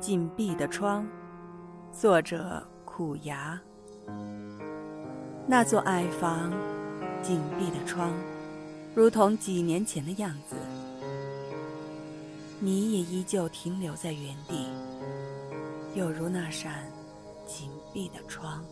紧闭的窗，作者苦牙。那座矮房，紧闭的窗，如同几年前的样子。你也依旧停留在原地，犹如那扇紧闭的窗。